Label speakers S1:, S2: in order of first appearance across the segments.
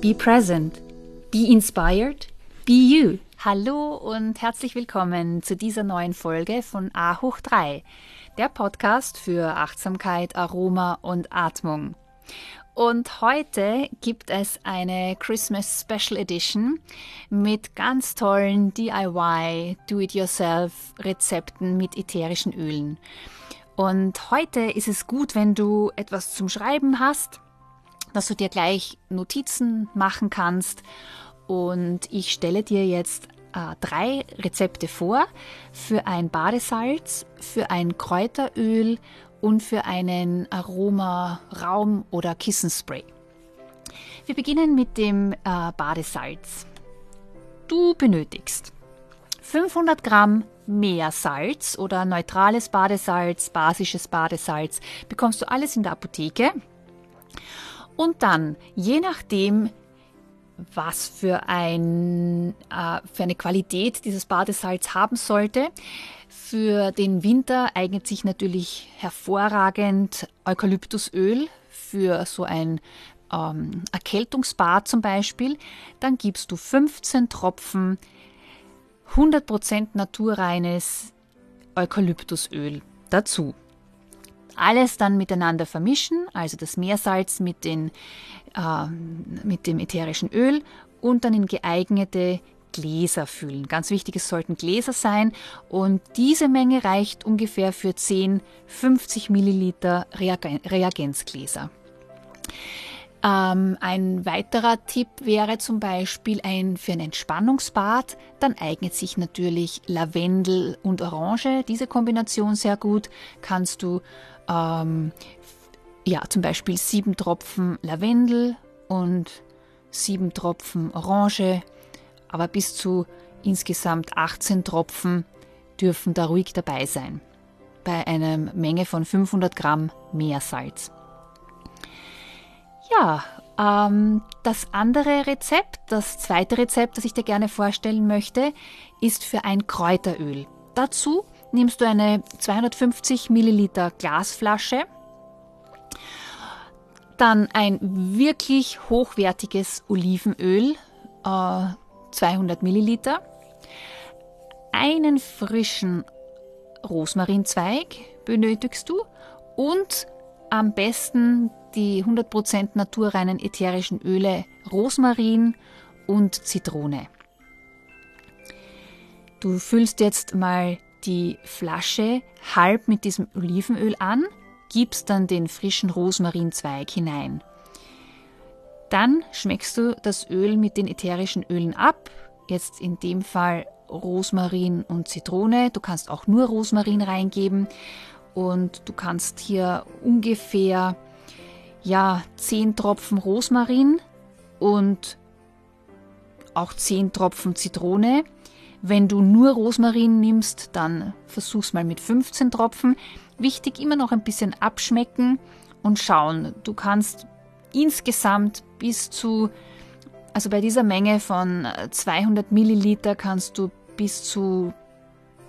S1: be present, be inspired, be you. Hallo und herzlich willkommen zu dieser neuen Folge von A hoch 3, der Podcast für Achtsamkeit, Aroma und Atmung. Und heute gibt es eine Christmas Special Edition mit ganz tollen DIY, Do-it-yourself Rezepten mit ätherischen Ölen. Und heute ist es gut, wenn du etwas zum Schreiben hast, dass du dir gleich Notizen machen kannst. Und ich stelle dir jetzt äh, drei Rezepte vor für ein Badesalz, für ein Kräuteröl und für einen Aroma Raum- oder Kissenspray. Wir beginnen mit dem äh, Badesalz. Du benötigst 500 Gramm Meersalz oder neutrales Badesalz, basisches Badesalz, bekommst du alles in der Apotheke. Und dann, je nachdem, was für, ein, äh, für eine Qualität dieses Badesalz haben sollte, für den Winter eignet sich natürlich hervorragend Eukalyptusöl für so ein ähm, Erkältungsbad zum Beispiel. Dann gibst du 15 Tropfen 100% naturreines Eukalyptusöl dazu. Alles dann miteinander vermischen, also das Meersalz mit, den, äh, mit dem ätherischen Öl und dann in geeignete Gläser füllen. Ganz wichtig, es sollten Gläser sein und diese Menge reicht ungefähr für 10, 50 Milliliter Reagenzgläser. Ähm, ein weiterer Tipp wäre zum Beispiel ein für ein Entspannungsbad. Dann eignet sich natürlich Lavendel und Orange. Diese Kombination sehr gut. Kannst du ähm, ja zum Beispiel sieben Tropfen Lavendel und sieben Tropfen Orange aber bis zu insgesamt 18 Tropfen dürfen da ruhig dabei sein, bei einer Menge von 500 Gramm Meersalz. Ja, ähm, das andere Rezept, das zweite Rezept, das ich dir gerne vorstellen möchte, ist für ein Kräuteröl. Dazu nimmst du eine 250 Milliliter Glasflasche, dann ein wirklich hochwertiges Olivenöl, äh, 200 Milliliter, einen frischen Rosmarinzweig benötigst du und am besten die 100% naturreinen ätherischen Öle Rosmarin und Zitrone. Du füllst jetzt mal die Flasche halb mit diesem Olivenöl an, gibst dann den frischen Rosmarinzweig hinein. Dann schmeckst du das Öl mit den ätherischen Ölen ab. Jetzt in dem Fall Rosmarin und Zitrone. Du kannst auch nur Rosmarin reingeben und du kannst hier ungefähr ja 10 Tropfen Rosmarin und auch 10 Tropfen Zitrone. Wenn du nur Rosmarin nimmst, dann versuch's mal mit 15 Tropfen. Wichtig immer noch ein bisschen abschmecken und schauen. Du kannst insgesamt bis zu, also bei dieser Menge von 200 äh, Milliliter kannst du bis zu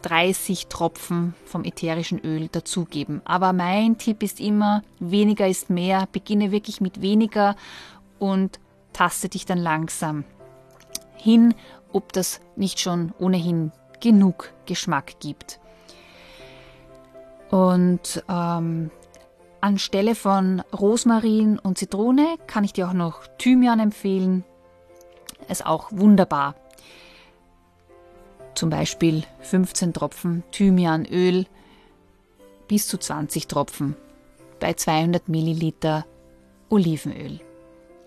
S1: 30 Tropfen vom ätherischen Öl dazugeben. Aber mein Tipp ist immer, weniger ist mehr. Beginne wirklich mit weniger und taste dich dann langsam hin, ob das nicht schon ohnehin genug Geschmack gibt. Und ähm, Anstelle von Rosmarin und Zitrone kann ich dir auch noch Thymian empfehlen. es auch wunderbar. Zum Beispiel 15 Tropfen Thymianöl bis zu 20 Tropfen bei 200 Milliliter Olivenöl.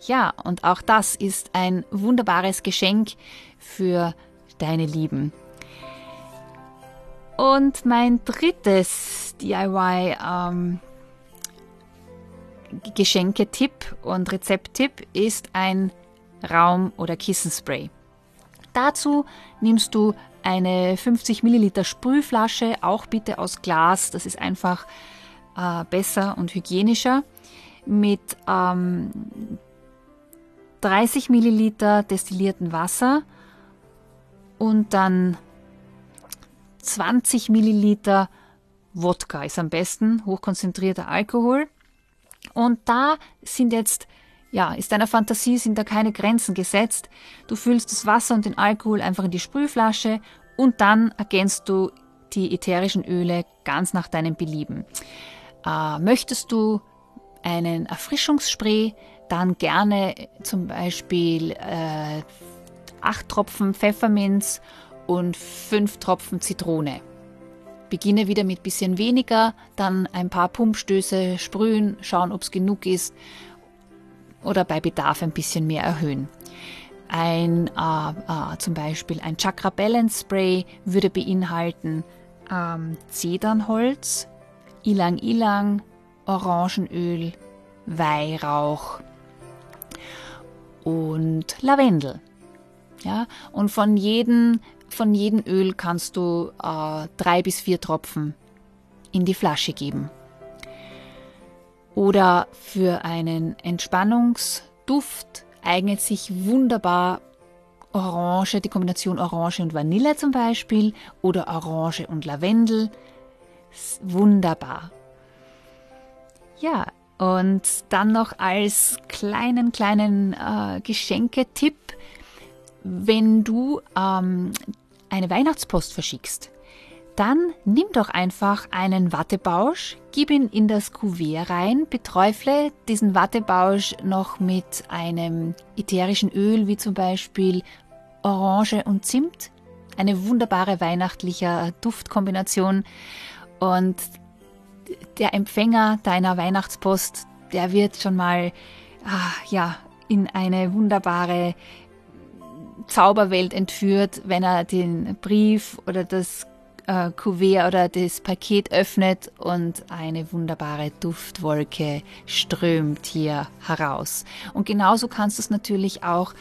S1: Ja, und auch das ist ein wunderbares Geschenk für deine Lieben. Und mein drittes DIY ähm, Geschenketipp und Rezepttipp ist ein Raum- oder Kissenspray. Dazu nimmst du eine 50 Milliliter Sprühflasche, auch bitte aus Glas, das ist einfach äh, besser und hygienischer, mit ähm, 30 Milliliter destillierten Wasser und dann 20 Milliliter Wodka ist am besten, hochkonzentrierter Alkohol. Und da sind jetzt, ja, ist deiner Fantasie, sind da keine Grenzen gesetzt. Du füllst das Wasser und den Alkohol einfach in die Sprühflasche und dann ergänzt du die ätherischen Öle ganz nach deinem Belieben. Äh, möchtest du einen Erfrischungsspray, dann gerne zum Beispiel äh, 8 Tropfen Pfefferminz und 5 Tropfen Zitrone. Beginne wieder mit bisschen weniger, dann ein paar Pumpstöße sprühen, schauen, ob es genug ist oder bei Bedarf ein bisschen mehr erhöhen. Ein, äh, äh, zum Beispiel ein Chakra Balance Spray würde beinhalten ähm, Zedernholz, Ilang Ilang, Orangenöl, Weihrauch und Lavendel. Ja, und von jedem, von jedem Öl kannst du äh, drei bis vier Tropfen in die Flasche geben. Oder für einen Entspannungsduft eignet sich wunderbar Orange, die Kombination Orange und Vanille zum Beispiel oder Orange und Lavendel. Wunderbar. Ja, und dann noch als kleinen, kleinen äh, Geschenketipp, wenn du ähm, eine Weihnachtspost verschickst, dann nimm doch einfach einen Wattebausch, gib ihn in das Kuvert rein, beträufle diesen Wattebausch noch mit einem ätherischen Öl, wie zum Beispiel Orange und Zimt. Eine wunderbare weihnachtliche Duftkombination. Und der Empfänger deiner Weihnachtspost, der wird schon mal ah, ja, in eine wunderbare Zauberwelt entführt, wenn er den Brief oder das äh, Kuvert oder das Paket öffnet und eine wunderbare Duftwolke strömt hier heraus. Und genauso kannst du es natürlich auch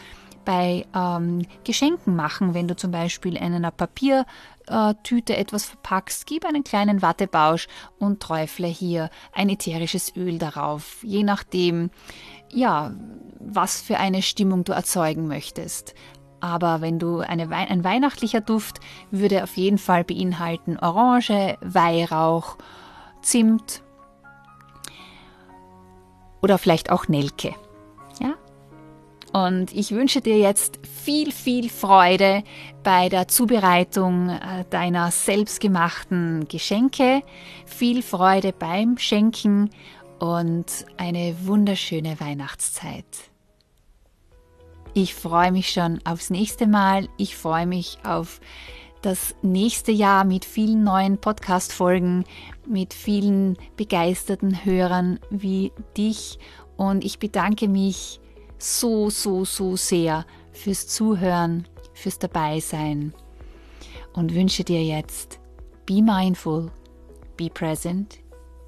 S1: bei ähm, Geschenken machen, wenn du zum Beispiel in einer Papiertüte etwas verpackst, gib einen kleinen Wattebausch und träufle hier ein ätherisches Öl darauf, je nachdem, ja, was für eine Stimmung du erzeugen möchtest. Aber wenn du eine Wei ein weihnachtlicher Duft würde auf jeden Fall beinhalten Orange, Weihrauch, Zimt oder vielleicht auch Nelke. Ja? Und ich wünsche dir jetzt viel, viel Freude bei der Zubereitung äh, deiner selbstgemachten Geschenke, viel Freude beim Schenken und eine wunderschöne Weihnachtszeit. Ich freue mich schon aufs nächste Mal. Ich freue mich auf das nächste Jahr mit vielen neuen Podcast-Folgen, mit vielen begeisterten Hörern wie dich. Und ich bedanke mich so, so, so sehr fürs Zuhören, fürs Dabeisein und wünsche dir jetzt Be mindful, be present,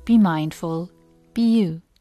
S1: be mindful, be you.